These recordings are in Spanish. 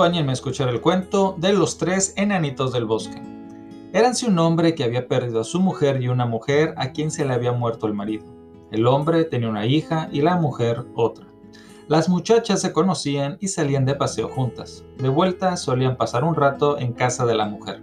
Acompáñenme a escuchar el cuento de los tres enanitos del bosque. Éranse un hombre que había perdido a su mujer y una mujer a quien se le había muerto el marido. El hombre tenía una hija y la mujer otra. Las muchachas se conocían y salían de paseo juntas. De vuelta solían pasar un rato en casa de la mujer.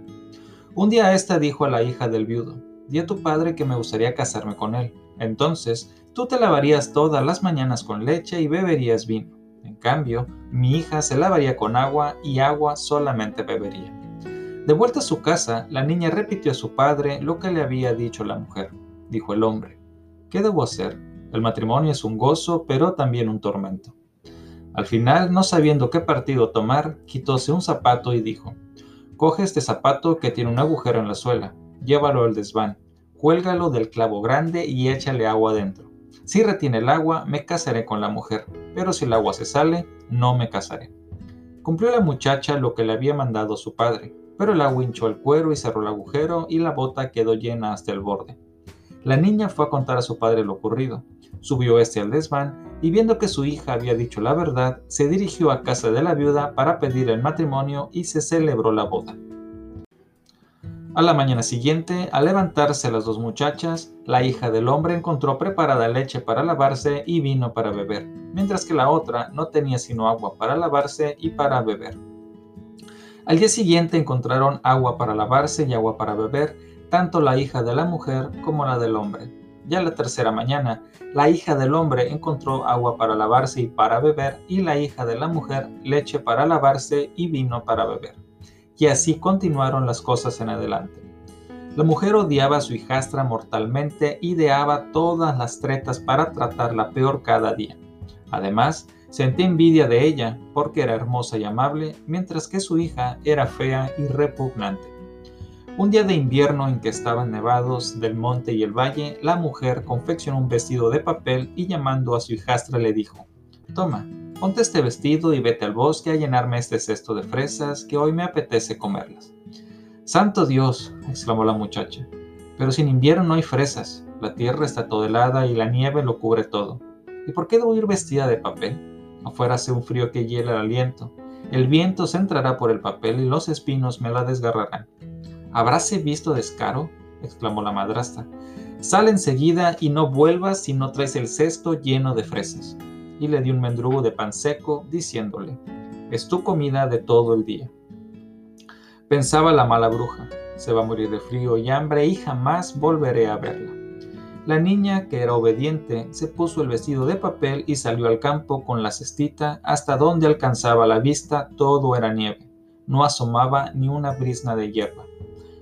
Un día ésta dijo a la hija del viudo, di a tu padre que me gustaría casarme con él. Entonces, tú te lavarías todas las mañanas con leche y beberías vino. En cambio, mi hija se lavaría con agua y agua solamente bebería. De vuelta a su casa, la niña repitió a su padre lo que le había dicho la mujer. Dijo el hombre, ¿qué debo hacer? El matrimonio es un gozo, pero también un tormento. Al final, no sabiendo qué partido tomar, quitóse un zapato y dijo, Coge este zapato que tiene un agujero en la suela, llévalo al desván, cuélgalo del clavo grande y échale agua adentro. Si retiene el agua, me casaré con la mujer, pero si el agua se sale, no me casaré. Cumplió la muchacha lo que le había mandado su padre, pero el agua hinchó el cuero y cerró el agujero y la bota quedó llena hasta el borde. La niña fue a contar a su padre lo ocurrido. Subió este al desván y viendo que su hija había dicho la verdad, se dirigió a casa de la viuda para pedir el matrimonio y se celebró la boda. A la mañana siguiente, al levantarse las dos muchachas, la hija del hombre encontró preparada leche para lavarse y vino para beber, mientras que la otra no tenía sino agua para lavarse y para beber. Al día siguiente encontraron agua para lavarse y agua para beber, tanto la hija de la mujer como la del hombre. Ya la tercera mañana, la hija del hombre encontró agua para lavarse y para beber, y la hija de la mujer leche para lavarse y vino para beber y así continuaron las cosas en adelante. La mujer odiaba a su hijastra mortalmente y deaba todas las tretas para tratarla peor cada día. Además, sentía envidia de ella porque era hermosa y amable, mientras que su hija era fea y repugnante. Un día de invierno en que estaban nevados del monte y el valle, la mujer confeccionó un vestido de papel y llamando a su hijastra le dijo, Toma, Ponte este vestido y vete al bosque a llenarme este cesto de fresas que hoy me apetece comerlas. Santo Dios, exclamó la muchacha, pero sin invierno no hay fresas, la tierra está toda helada y la nieve lo cubre todo. ¿Y por qué debo ir vestida de papel? Afuera hace un frío que hiela el aliento. El viento se entrará por el papel y los espinos me la desgarrarán. ¿Habráse visto descaro? exclamó la madrastra. Sal enseguida y no vuelvas si no traes el cesto lleno de fresas y le dio un mendrugo de pan seco, diciéndole, es tu comida de todo el día. Pensaba la mala bruja, se va a morir de frío y hambre y jamás volveré a verla. La niña, que era obediente, se puso el vestido de papel y salió al campo con la cestita hasta donde alcanzaba la vista todo era nieve, no asomaba ni una brisna de hierba.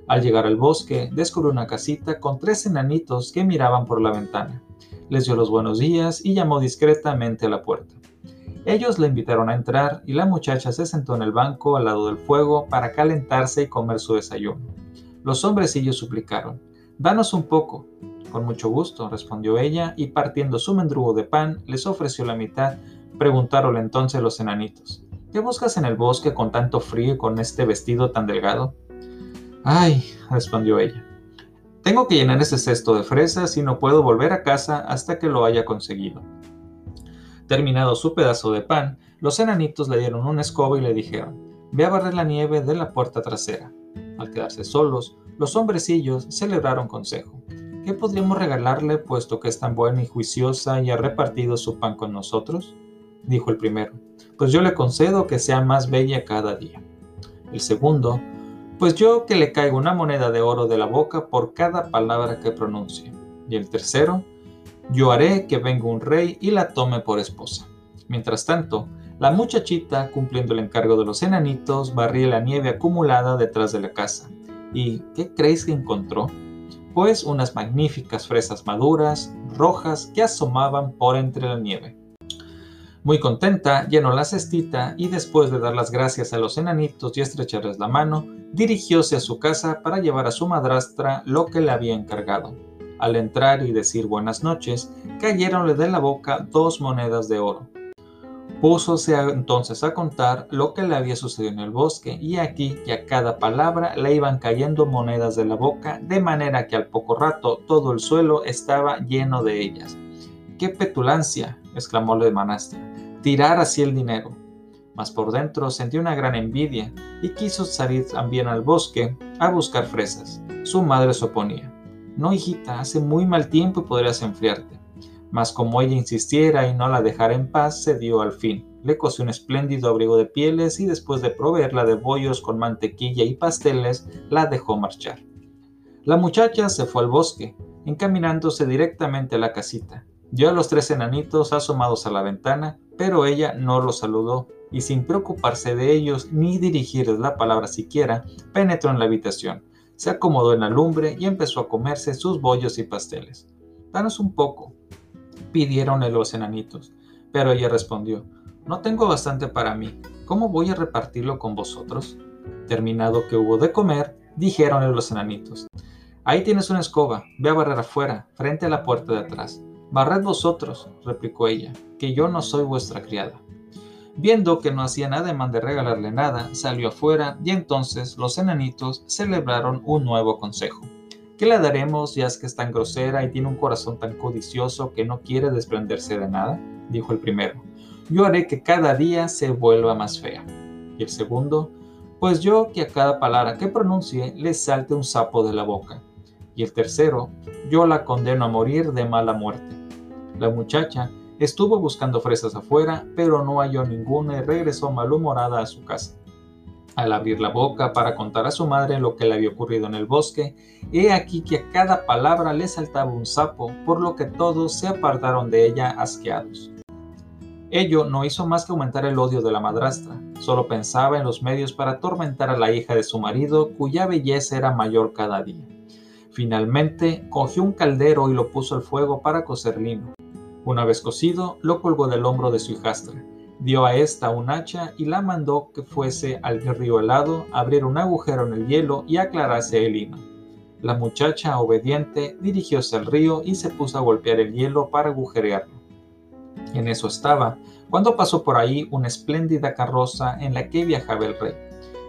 Al llegar al bosque, descubrió una casita con tres enanitos que miraban por la ventana les dio los buenos días y llamó discretamente a la puerta. Ellos la invitaron a entrar y la muchacha se sentó en el banco al lado del fuego para calentarse y comer su desayuno. Los hombrecillos suplicaron, Danos un poco. Con mucho gusto, respondió ella, y partiendo su mendrugo de pan, les ofreció la mitad. Preguntaronle entonces los enanitos, ¿qué buscas en el bosque con tanto frío y con este vestido tan delgado? Ay, respondió ella, tengo que llenar ese cesto de fresas y no puedo volver a casa hasta que lo haya conseguido. Terminado su pedazo de pan, los enanitos le dieron una escoba y le dijeron, ve a barrer la nieve de la puerta trasera. Al quedarse solos, los hombrecillos celebraron consejo. ¿Qué podríamos regalarle puesto que es tan buena y juiciosa y ha repartido su pan con nosotros? Dijo el primero, pues yo le concedo que sea más bella cada día. El segundo pues yo que le caigo una moneda de oro de la boca por cada palabra que pronuncie. Y el tercero, yo haré que venga un rey y la tome por esposa. Mientras tanto, la muchachita, cumpliendo el encargo de los enanitos, barría la nieve acumulada detrás de la casa, ¿Y qué creéis que encontró? Pues unas magníficas fresas maduras, rojas, que asomaban por entre la nieve. Muy contenta, llenó la cestita y después de dar las gracias a los enanitos y estrecharles la mano, dirigióse a su casa para llevar a su madrastra lo que le había encargado. Al entrar y decir buenas noches, cayeronle de la boca dos monedas de oro. Púsose entonces a contar lo que le había sucedido en el bosque, y aquí que a cada palabra le iban cayendo monedas de la boca, de manera que al poco rato todo el suelo estaba lleno de ellas. ¡Qué petulancia! exclamó el manastra. Tirar así el dinero. Mas por dentro sentía una gran envidia y quiso salir también al bosque a buscar fresas. Su madre se oponía. No, hijita, hace muy mal tiempo y podrías enfriarte. Mas como ella insistiera y no la dejara en paz, se dio al fin. Le cosió un espléndido abrigo de pieles y después de proveerla de bollos con mantequilla y pasteles, la dejó marchar. La muchacha se fue al bosque, encaminándose directamente a la casita. Vio a los tres enanitos asomados a la ventana, pero ella no los saludó y sin preocuparse de ellos ni dirigirles la palabra siquiera, penetró en la habitación se acomodó en la lumbre y empezó a comerse sus bollos y pasteles. Danos un poco, pidieron los enanitos, pero ella respondió, no tengo bastante para mí, ¿cómo voy a repartirlo con vosotros? Terminado que hubo de comer, dijeron los enanitos, ahí tienes una escoba, ve a barrer afuera, frente a la puerta de atrás. Barred vosotros, replicó ella, que yo no soy vuestra criada. Viendo que no hacían ademán de regalarle nada, salió afuera y entonces los enanitos celebraron un nuevo consejo. ¿Qué le daremos ya es que es tan grosera y tiene un corazón tan codicioso que no quiere desprenderse de nada? dijo el primero. Yo haré que cada día se vuelva más fea. Y el segundo, pues yo que a cada palabra que pronuncie le salte un sapo de la boca. Y el tercero, yo la condeno a morir de mala muerte. La muchacha Estuvo buscando fresas afuera, pero no halló ninguna y regresó malhumorada a su casa. Al abrir la boca para contar a su madre lo que le había ocurrido en el bosque, he aquí que a cada palabra le saltaba un sapo, por lo que todos se apartaron de ella asqueados. Ello no hizo más que aumentar el odio de la madrastra, solo pensaba en los medios para atormentar a la hija de su marido, cuya belleza era mayor cada día. Finalmente, cogió un caldero y lo puso al fuego para cocer lino. Una vez cocido, lo colgó del hombro de su hijastra, dio a ésta un hacha y la mandó que fuese al río helado, abriera un agujero en el hielo y aclarase el lino. La muchacha, obediente, dirigióse al río y se puso a golpear el hielo para agujerearlo. En eso estaba, cuando pasó por ahí una espléndida carroza en la que viajaba el rey.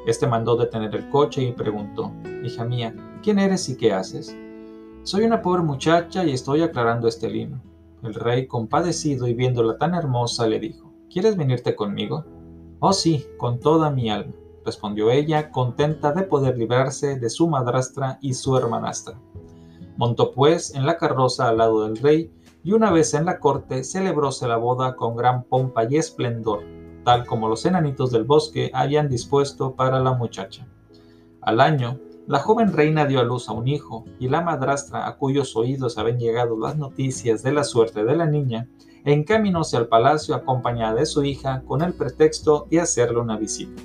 Este mandó detener el coche y preguntó, Hija mía, ¿quién eres y qué haces? Soy una pobre muchacha y estoy aclarando este lino. El rey, compadecido y viéndola tan hermosa, le dijo, ¿Quieres venirte conmigo? Oh sí, con toda mi alma, respondió ella, contenta de poder librarse de su madrastra y su hermanastra. Montó pues en la carroza al lado del rey, y una vez en la corte celebróse la boda con gran pompa y esplendor, tal como los enanitos del bosque habían dispuesto para la muchacha. Al año, la joven reina dio a luz a un hijo, y la madrastra, a cuyos oídos habían llegado las noticias de la suerte de la niña, encaminóse al palacio acompañada de su hija con el pretexto de hacerle una visita.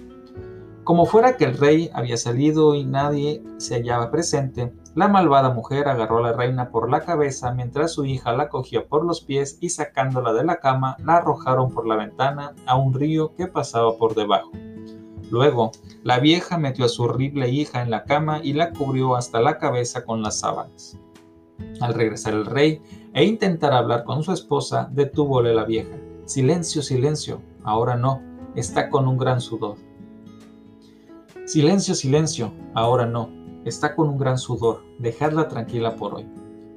Como fuera que el rey había salido y nadie se hallaba presente, la malvada mujer agarró a la reina por la cabeza mientras su hija la cogió por los pies y sacándola de la cama la arrojaron por la ventana a un río que pasaba por debajo. Luego, la vieja metió a su horrible hija en la cama y la cubrió hasta la cabeza con las sábanas. Al regresar el rey e intentar hablar con su esposa, detúvole la vieja. Silencio, silencio, ahora no, está con un gran sudor. Silencio, silencio, ahora no, está con un gran sudor, dejadla tranquila por hoy.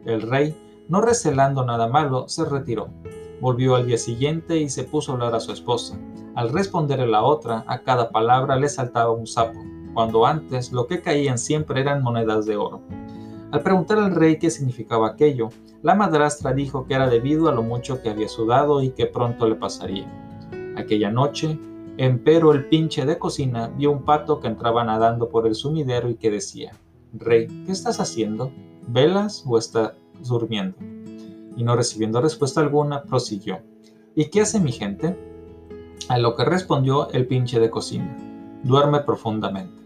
El rey, no recelando nada malo, se retiró. Volvió al día siguiente y se puso a hablar a su esposa. Al responderle la otra, a cada palabra le saltaba un sapo, cuando antes lo que caían siempre eran monedas de oro. Al preguntar al rey qué significaba aquello, la madrastra dijo que era debido a lo mucho que había sudado y que pronto le pasaría. Aquella noche, empero el pinche de cocina vio un pato que entraba nadando por el sumidero y que decía, Rey, ¿qué estás haciendo? ¿Velas o estás durmiendo? Y no recibiendo respuesta alguna, prosiguió, ¿Y qué hace mi gente? A lo que respondió el pinche de cocina. Duerme profundamente.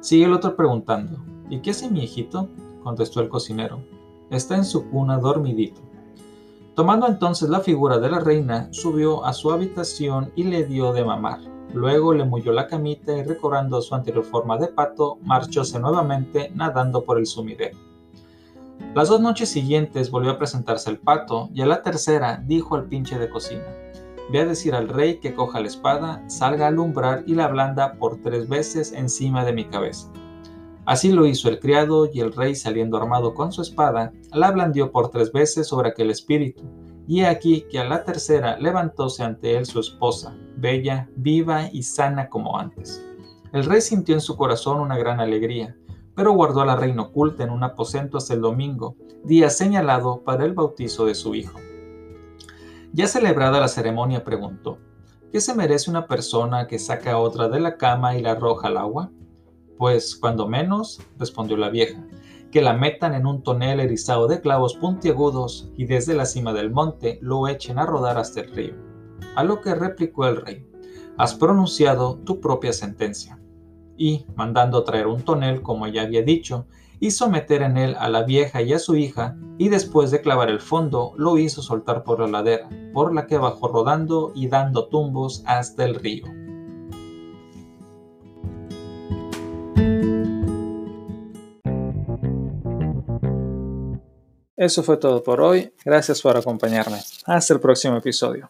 Sigue el otro preguntando. ¿Y qué hace mi hijito? contestó el cocinero. Está en su cuna dormidito. Tomando entonces la figura de la reina, subió a su habitación y le dio de mamar. Luego le molló la camita y recobrando su anterior forma de pato, marchóse nuevamente nadando por el sumidero. Las dos noches siguientes volvió a presentarse el pato y a la tercera dijo al pinche de cocina, ve a decir al rey que coja la espada, salga a alumbrar y la blanda por tres veces encima de mi cabeza. Así lo hizo el criado y el rey saliendo armado con su espada, la blandió por tres veces sobre aquel espíritu, y aquí que a la tercera levantóse ante él su esposa, bella, viva y sana como antes. El rey sintió en su corazón una gran alegría, pero guardó a la reina oculta en un aposento hasta el domingo, día señalado para el bautizo de su hijo. Ya celebrada la ceremonia preguntó, ¿qué se merece una persona que saca a otra de la cama y la arroja al agua? Pues, cuando menos, respondió la vieja, que la metan en un tonel erizado de clavos puntiagudos y desde la cima del monte lo echen a rodar hasta el río. A lo que replicó el rey, has pronunciado tu propia sentencia y, mandando traer un tonel como ya había dicho, hizo meter en él a la vieja y a su hija, y después de clavar el fondo, lo hizo soltar por la ladera, por la que bajó rodando y dando tumbos hasta el río. Eso fue todo por hoy. Gracias por acompañarme. Hasta el próximo episodio.